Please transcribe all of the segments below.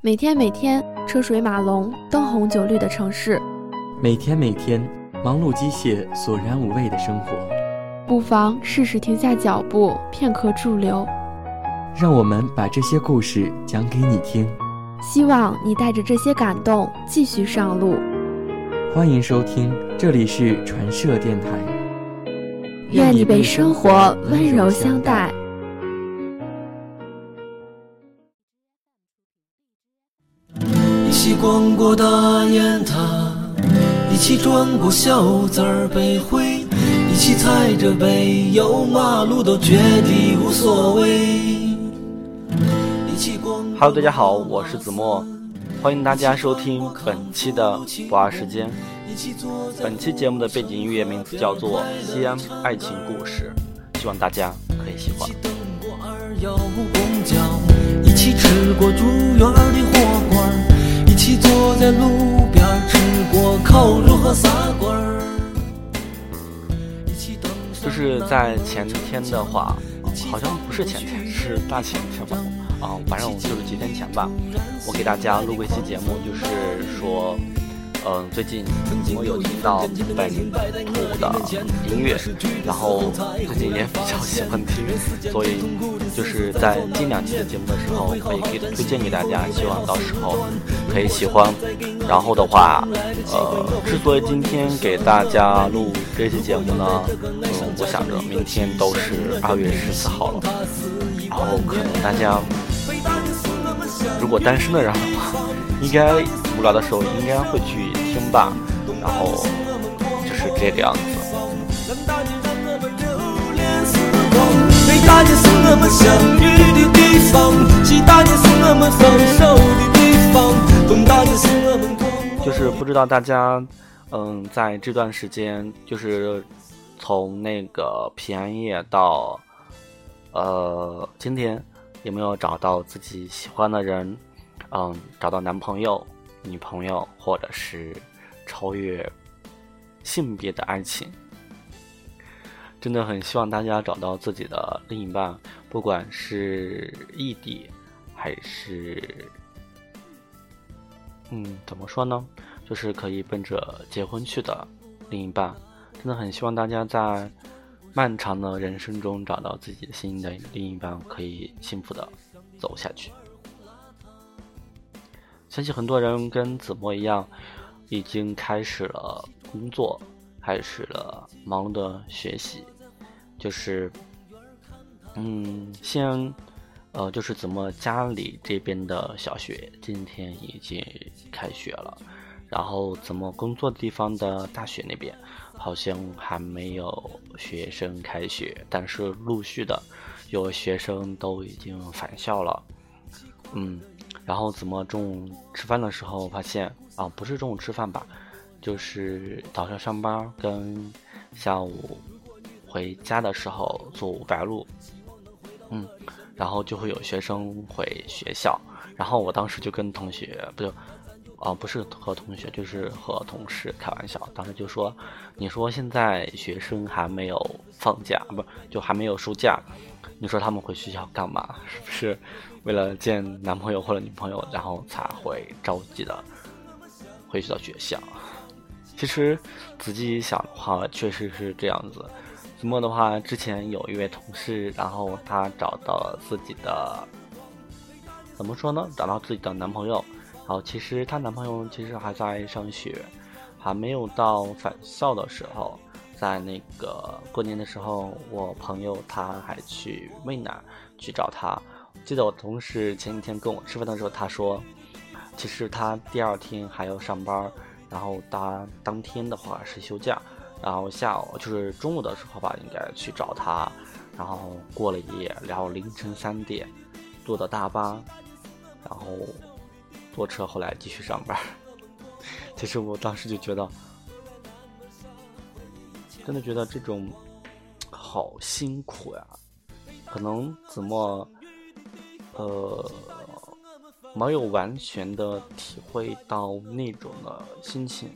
每天每天车水马龙、灯红酒绿的城市，每天每天忙碌机械、索然无味的生活，不妨试试停下脚步，片刻驻留。让我们把这些故事讲给你听，希望你带着这些感动继续上路。欢迎收听，这里是传社电台。愿你被生活温柔相待。逛过大雁塔，一起转过小寨儿北回，一起踩着北油马路都觉得无所谓。一起逛。Hello，大家好，我是子墨，欢迎大家收听本期的不二时间。本期节目的背景音乐名字叫做《西安爱情故事》，希望大家可以喜欢。一起等过二幺五公交，一起吃过竹园的火锅起坐在路边吃过烤肉和撒滚儿。一起等就是在前天的话，好像不是前天，是大前天吧，啊，反正就是几天前吧，我给大家录过一期节目，就是说。嗯，最近我有听到本土的音乐，然后最近也比较喜欢听，所以就是在近两期的节目的时候，可以给推荐给大家，希望到时候可以喜欢。然后的话，呃，之所以今天给大家录这期节目呢，嗯，我想着明天都是二月十四号了，然后可能大家如果单身的人的话，应该。无聊的时候应该会去听吧，然后就是这个样子。就是不知道大家，嗯，在这段时间，就是从那个平安夜到呃今天，有没有找到自己喜欢的人？嗯，找到男朋友？女朋友，或者是超越性别的爱情，真的很希望大家找到自己的另一半，不管是异地还是，嗯，怎么说呢？就是可以奔着结婚去的另一半。真的很希望大家在漫长的人生中找到自己心仪的另一半，可以幸福的走下去。相信很多人跟子墨一样，已经开始了工作，开始了忙碌的学习。就是，嗯，先，呃，就是子墨家里这边的小学今天已经开学了，然后子墨工作地方的大学那边好像还没有学生开学，但是陆续的有学生都已经返校了，嗯。然后怎么中午吃饭的时候发现啊，不是中午吃饭吧，就是早上上班跟下午回家的时候走五百路，嗯，然后就会有学生回学校，然后我当时就跟同学不就，哦不是和同学就是和同事开玩笑，当时就说，你说现在学生还没有放假，不就还没有暑假，你说他们回学校干嘛？是不是？为了见男朋友或者女朋友，然后才会着急的回去到学校。其实仔细一想的话，确实是这样子。子墨的话，之前有一位同事，然后她找到了自己的，怎么说呢？找到自己的男朋友。然后其实她男朋友其实还在上学，还没有到返校的时候。在那个过年的时候，我朋友他还去渭南去找他。记得我同事前几天跟我吃饭的时候，他说，其实他第二天还要上班，然后他当天的话是休假，然后下午就是中午的时候吧，应该去找他，然后过了一夜，然后凌晨三点坐的大巴，然后坐车后来继续上班。其实我当时就觉得，真的觉得这种好辛苦呀，可能子墨。呃，没有完全的体会到那种的心情，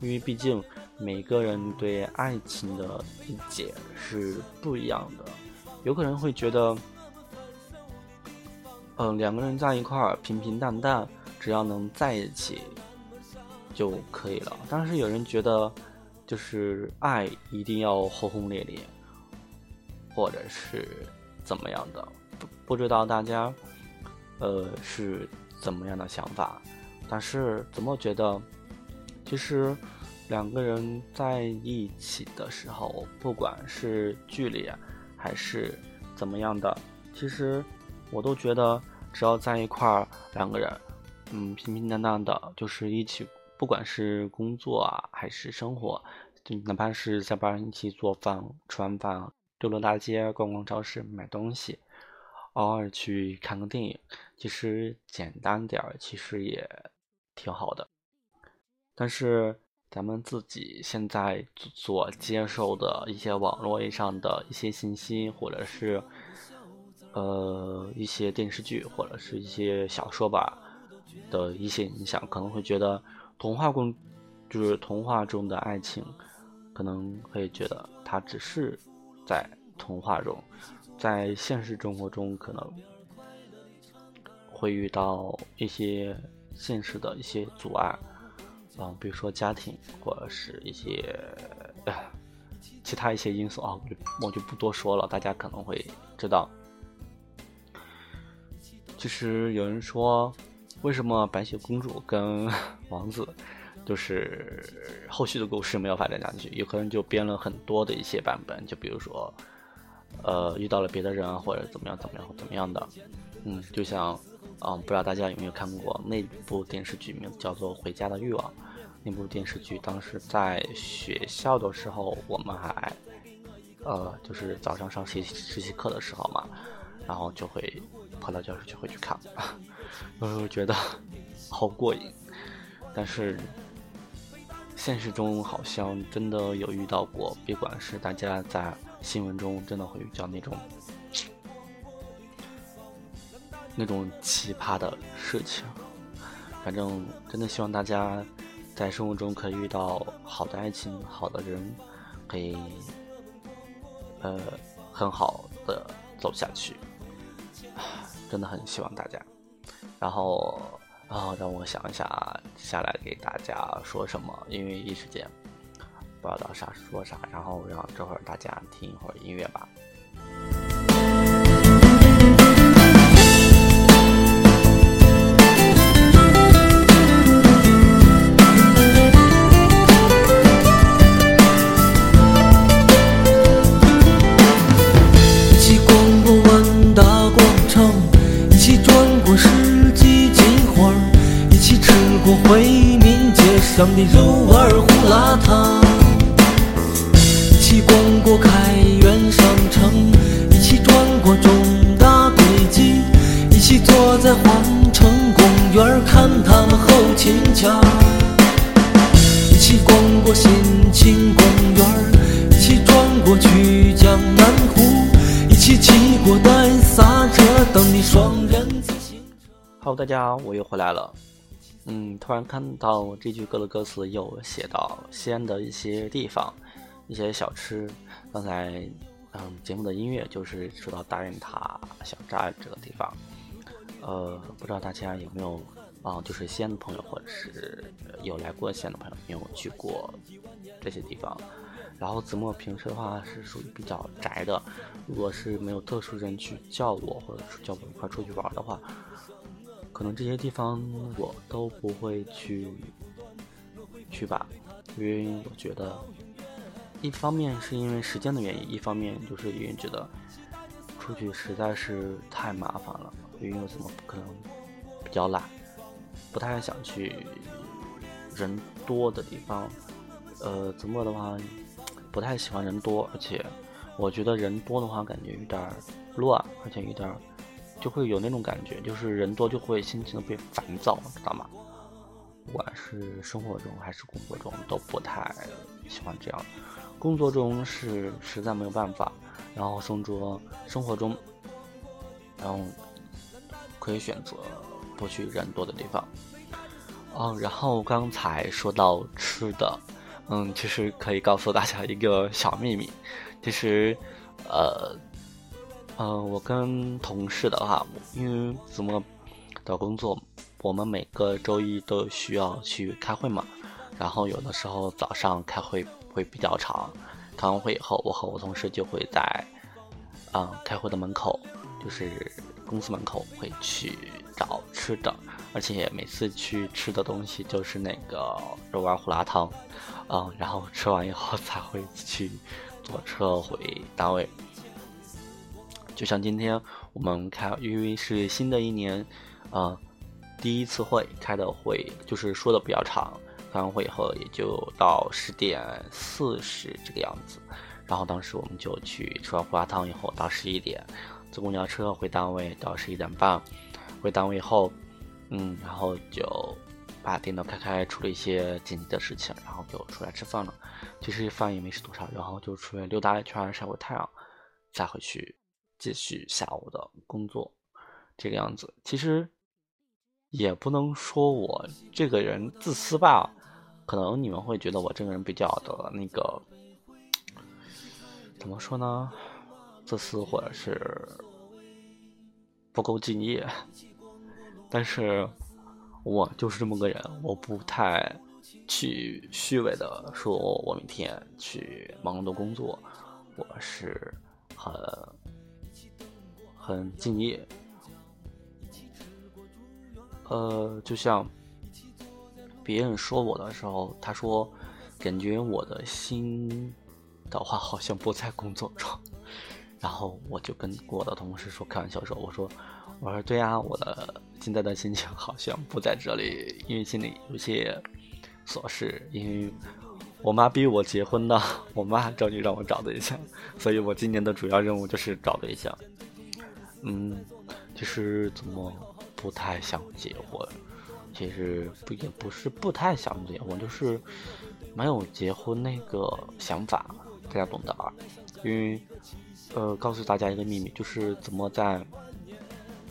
因为毕竟每个人对爱情的理解是不一样的。有可能会觉得，嗯，两个人在一块儿平平淡淡，只要能在一起就可以了。但是有人觉得，就是爱一定要轰轰烈烈，或者是怎么样的？不不知道大家呃是怎么样的想法？但是怎么觉得，其实两个人在一起的时候，不管是距离还是怎么样的，其实我都觉得，只要在一块儿，两个人，嗯，平平淡淡的，就是一起，不管是工作啊，还是生活，就哪怕是下班一起做饭、吃完饭，溜溜大街、逛逛超市、买东西，偶尔去看个电影，其实简单点儿，其实也。挺好的，但是咱们自己现在所接受的一些网络上的一些信息，或者是呃一些电视剧，或者是一些小说吧的一些影响，可能会觉得童话中就是童话中的爱情，可能会觉得它只是在童话中，在现实生活中可能会遇到一些。现实的一些阻碍，啊，比如说家庭或者是一些其他一些因素啊，我就不多说了，大家可能会知道。其实有人说，为什么白雪公主跟 王子就是后续的故事没有发展下去？有可能就编了很多的一些版本，就比如说，呃，遇到了别的人啊，或者怎么样怎么样怎么样的，嗯，就像。嗯，不知道大家有没有看过那部电视剧，名字叫做《回家的欲望》。那部电视剧当时在学校的时候，我们还，呃，就是早上上实习实习课的时候嘛，然后就会跑到教室就会去看，有时候觉得好过瘾。但是现实中好像真的有遇到过，别管是大家在新闻中真的会遇到那种。那种奇葩的事情，反正真的希望大家在生活中可以遇到好的爱情、好的人，可以呃很好的走下去。真的很希望大家。然后啊，让我想一下，接下来给大家说什么？因为一时间不知道啥说啥，然后让这会儿大家听一会儿音乐吧。回民街上的肉儿胡辣汤，们后勤墙，一起逛过新庆公园，一起转过曲江南湖，一起骑过带刹车等你双人自行车。Hello，大家，我又回来了。嗯，突然看到这句歌的歌词有写到西安的一些地方，一些小吃。刚才，嗯，节目的音乐就是说到大雁塔小寨这个地方。呃，不知道大家有没有啊，就是西安的朋友或者是有来过西安的朋友，有没有去过这些地方？然后子墨平时的话是属于比较宅的，如果是没有特殊人去叫我，或者叫我一块出去玩的话。可能这些地方我都不会去去吧，因为我觉得，一方面是因为时间的原因，一方面就是因为觉得出去实在是太麻烦了。因为我怎么可能比较懒，不太想去人多的地方。呃，怎么的话，不太喜欢人多，而且我觉得人多的话感觉有点乱，而且有点。就会有那种感觉，就是人多就会心情被烦躁，知道吗？不管是生活中还是工作中，都不太喜欢这样。工作中是实在没有办法，然后生活生活中，然后可以选择不去人多的地方。哦，然后刚才说到吃的，嗯，其实可以告诉大家一个小秘密，其实，呃。呃，我跟同事的话，因为怎么的工作，我们每个周一都需要去开会嘛，然后有的时候早上开会会比较长，开完会以后，我和我同事就会在，嗯，开会的门口，就是公司门口会去找吃的，而且每次去吃的东西就是那个肉丸胡辣汤，嗯，然后吃完以后才会去坐车回单位。就像今天我们开，因为是新的一年，呃，第一次会开的会，就是说的比较长。开完会以后也就到十点四十这个样子，然后当时我们就去吃完胡辣汤以后，到十一点坐公交车回单位，到十一点半回单位以后，嗯，然后就把电脑开开，处理一些紧急的事情，然后就出来吃饭了。其实饭也没吃多少，然后就出来溜达一圈，晒会太阳，再回去。继续下午的工作，这个样子，其实也不能说我这个人自私吧，可能你们会觉得我这个人比较的那个，怎么说呢，自私或者是不够敬业，但是我就是这么个人，我不太去虚伪的说我每天去忙碌的工作，我是很。很敬业，呃，就像别人说我的时候，他说感觉我的心的话好像不在工作中，然后我就跟我的同事说开玩笑说，我说我说对啊，我的现在的心情好像不在这里，因为心里有些琐事，因为我妈逼我结婚的，我妈着急让我找对象，所以我今年的主要任务就是找对象。嗯，其实怎么不太想结婚？其实不也不是不太想结婚，就是没有结婚那个想法，大家懂的啊。因为呃，告诉大家一个秘密，就是怎么在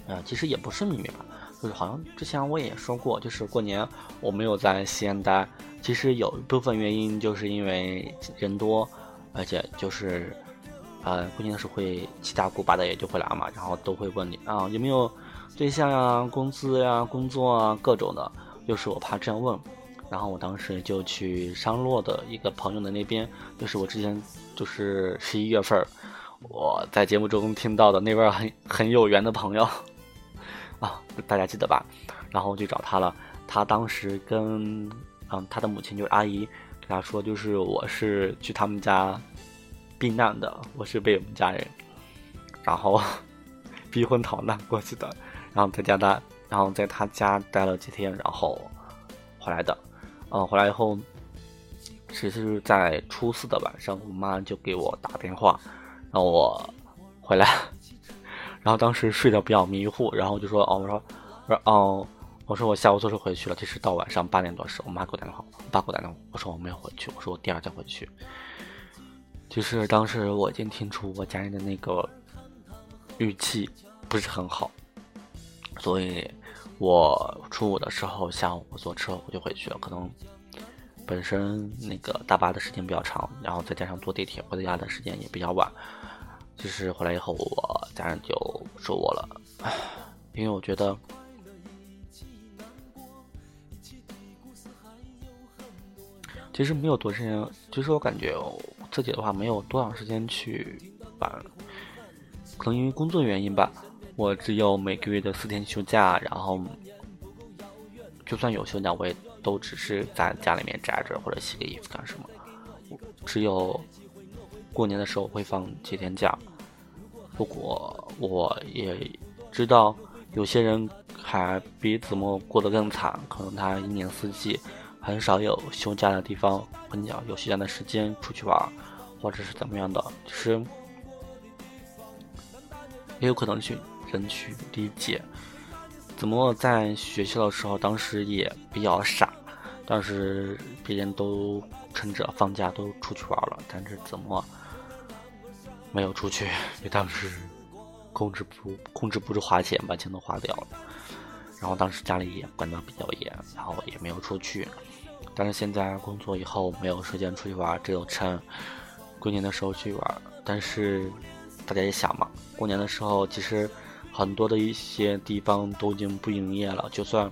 呃，其实也不是秘密吧，就是好像之前我也说过，就是过年我没有在西安待，其实有一部分原因就是因为人多，而且就是。呃，过年的时候会七大姑八大爷就会来嘛，然后都会问你啊有没有对象呀、工资呀、工作啊各种的。就是我怕这样问，然后我当时就去商洛的一个朋友的那边，就是我之前就是十一月份我在节目中听到的那位很很有缘的朋友啊，大家记得吧？然后我去找他了，他当时跟嗯他的母亲就是阿姨跟他说，就是我是去他们家。避难的，我是被我们家人，然后 逼婚逃难过去的，然后在家待，然后在他家待了几天，然后回来的。嗯，回来以后，其实是在初四的晚上，我妈就给我打电话，让我回来。然后当时睡得比较迷糊，然后就说：“哦，我说，我说，哦，我说我下午坐车回去了。”其实到晚上八点多时，我妈给我打电话，我爸给我打电话，我说我没有回去，我说我第二天回去。就是当时我已经听出我家人的那个语气不是很好，所以我初五的时候下午我坐车我就回去了。可能本身那个大巴的时间比较长，然后再加上坐地铁回到家的时间也比较晚。就是回来以后，我家人就说我了，因为我觉得，其实没有多少人，就是我感觉。自己的话没有多长时间去玩，可能因为工作原因吧，我只有每个月的四天休假，然后就算有休假，我也都只是在家里面宅着或者洗个衣服干什么。只有过年的时候会放几天假。不过我也知道有些人还比子墨过得更惨，可能他一年四季。很少有休假的地方，很少有休假的时间出去玩，或者是怎么样的，就是也有可能去人去理解。怎么在学校的时候，当时也比较傻，当时别人都趁着放假都出去玩了，但是怎么没有出去？因为当时控制不控制不住花钱，把钱都花掉了。然后当时家里也管得比较严，然后也没有出去。但是现在工作以后没有时间出去玩，只有趁过年的时候去玩。但是大家也想嘛，过年的时候其实很多的一些地方都已经不营业了。就算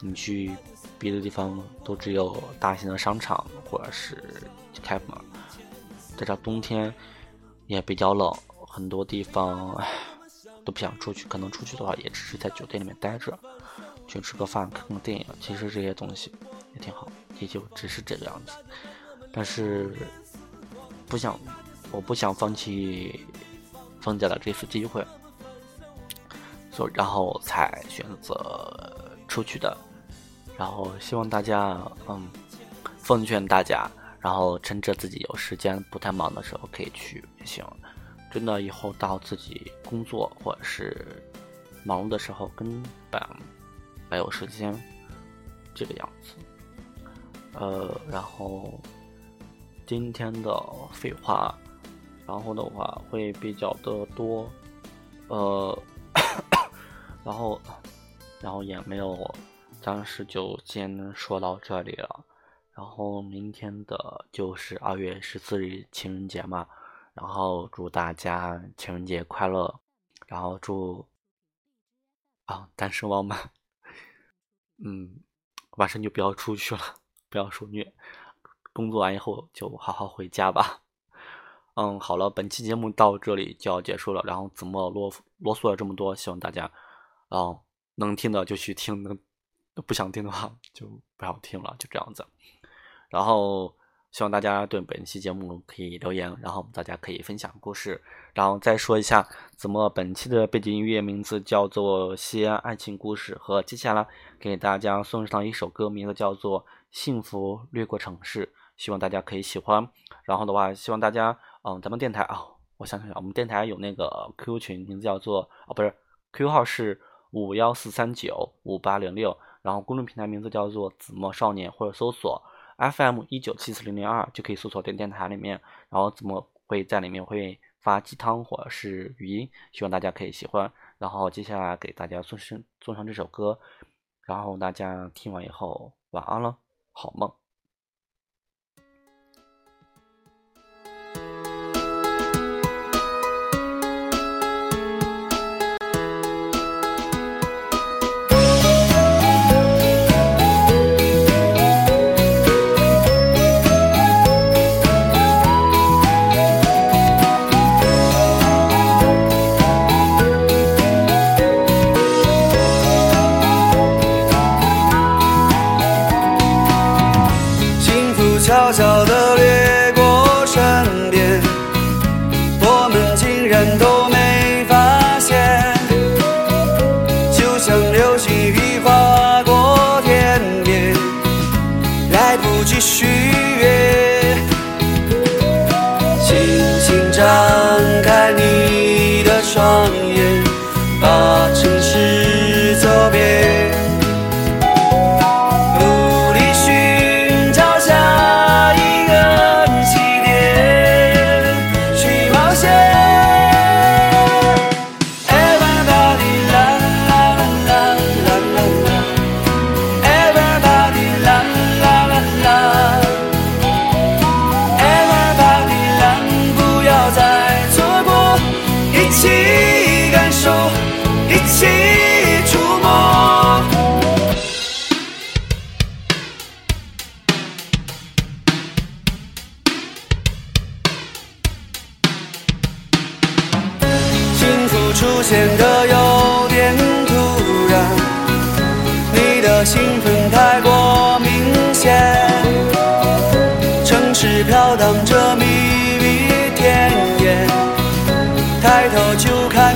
你去别的地方都只有大型的商场或者是开门，在这冬天也比较冷，很多地方都不想出去，可能出去的话也只是在酒店里面待着，去吃个饭、看个电影。其实这些东西也挺好，也就只是这个样子。但是不想，我不想放弃放假的这次机会，所以然后才选择出去的。然后希望大家，嗯，奉劝大家，然后趁着自己有时间、不太忙的时候可以去也行。真的，以后到自己工作或者是忙碌的时候，根本没有时间这个样子。呃，然后今天的废话，然后的话会比较的多，呃，然后，然后也没有。当时就先说到这里了，然后明天的就是二月十四日情人节嘛，然后祝大家情人节快乐，然后祝啊单身汪们，嗯，晚上就不要出去了，不要受虐，工作完以后就好好回家吧。嗯，好了，本期节目到这里就要结束了，然后怎么啰啰嗦了这么多，希望大家啊能听的就去听，能。不想听的话就不要听了，就这样子。然后希望大家对本期节目可以留言，然后大家可以分享故事。然后再说一下，怎么本期的背景音乐名字叫做《西安爱情故事》，和接下来给大家送上一首歌，名字叫做《幸福掠过城市》，希望大家可以喜欢。然后的话，希望大家，嗯，咱们电台啊，我想想，我们电台有那个 QQ 群，名字叫做哦，不是，QQ 号是五幺四三九五八零六。然后公众平台名字叫做子墨少年，或者搜索 FM 一九七四零零二就可以搜索电电台里面。然后子墨会在里面会发鸡汤或者是语音，希望大家可以喜欢。然后接下来给大家送上送上这首歌，然后大家听完以后晚安了，好梦。一起感受，抬头就看